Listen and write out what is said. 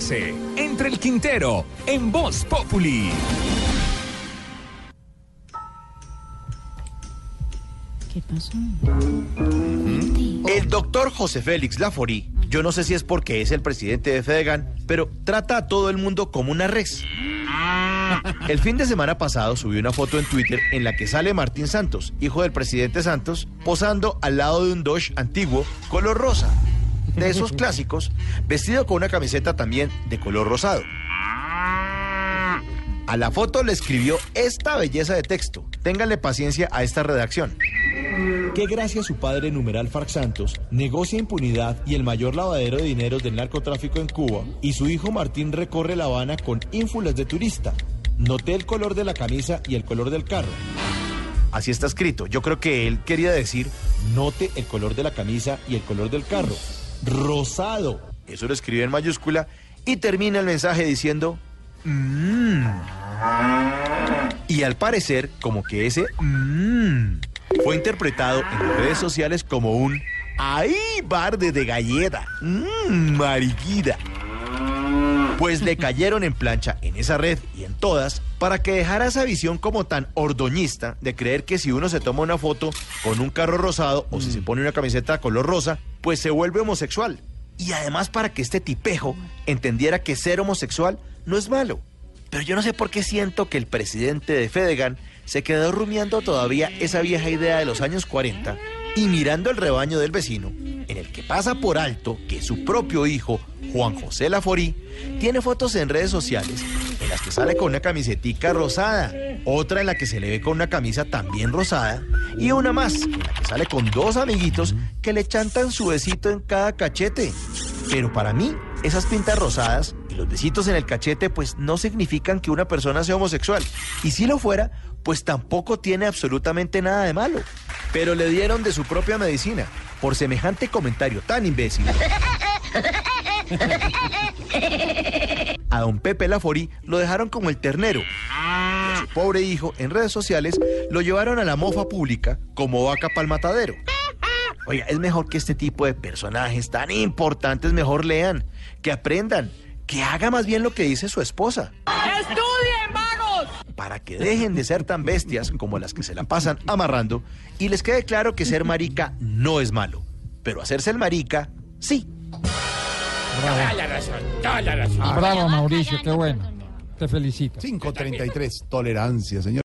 entre el Quintero en Voz Populi. ¿Qué pasó? El doctor José Félix Laforí, yo no sé si es porque es el presidente de Fedegan, pero trata a todo el mundo como una res. El fin de semana pasado subió una foto en Twitter en la que sale Martín Santos, hijo del presidente Santos, posando al lado de un Dodge antiguo color rosa, de esos clásicos, vestido con una camiseta también de color rosado. A la foto le escribió esta belleza de texto. Ténganle paciencia a esta redacción. Que gracias a su padre numeral Farc Santos negocia impunidad y el mayor lavadero de dinero del narcotráfico en Cuba y su hijo Martín recorre La Habana con ínfulas de turista. Noté el color de la camisa y el color del carro. Así está escrito. Yo creo que él quería decir note el color de la camisa y el color del carro. Rosado. Eso lo escribe en mayúscula y termina el mensaje diciendo mmm. Y al parecer, como que ese mmm fue interpretado en las redes sociales como un ¡Ay, barde de galleta! ¡Mmm! Pues le cayeron en plancha en esa red y en todas para que dejara esa visión como tan ordoñista de creer que si uno se toma una foto con un carro rosado o si se pone una camiseta color rosa, pues se vuelve homosexual. Y además para que este tipejo entendiera que ser homosexual no es malo. Pero yo no sé por qué siento que el presidente de Fedegan se quedó rumiando todavía esa vieja idea de los años 40 y mirando el rebaño del vecino, el que pasa por alto que su propio hijo, Juan José Laforí, tiene fotos en redes sociales en las que sale con una camisetica rosada, otra en la que se le ve con una camisa también rosada y una más en la que sale con dos amiguitos que le chantan su besito en cada cachete. Pero para mí, esas pintas rosadas y los besitos en el cachete pues no significan que una persona sea homosexual. Y si lo fuera, pues tampoco tiene absolutamente nada de malo. Pero le dieron de su propia medicina por semejante comentario tan imbécil. A don Pepe Laforí lo dejaron como el ternero. A su pobre hijo en redes sociales lo llevaron a la mofa pública como vaca pa'l matadero. Oiga, es mejor que este tipo de personajes tan importantes mejor lean, que aprendan, que haga más bien lo que dice su esposa. ¡Estudien! Para que dejen de ser tan bestias como las que se la pasan amarrando y les quede claro que ser marica no es malo, pero hacerse el marica, sí. Toda la razón, toda la razón. Bravo, Mauricio, qué bueno. Te felicito. 533, tolerancia, señor.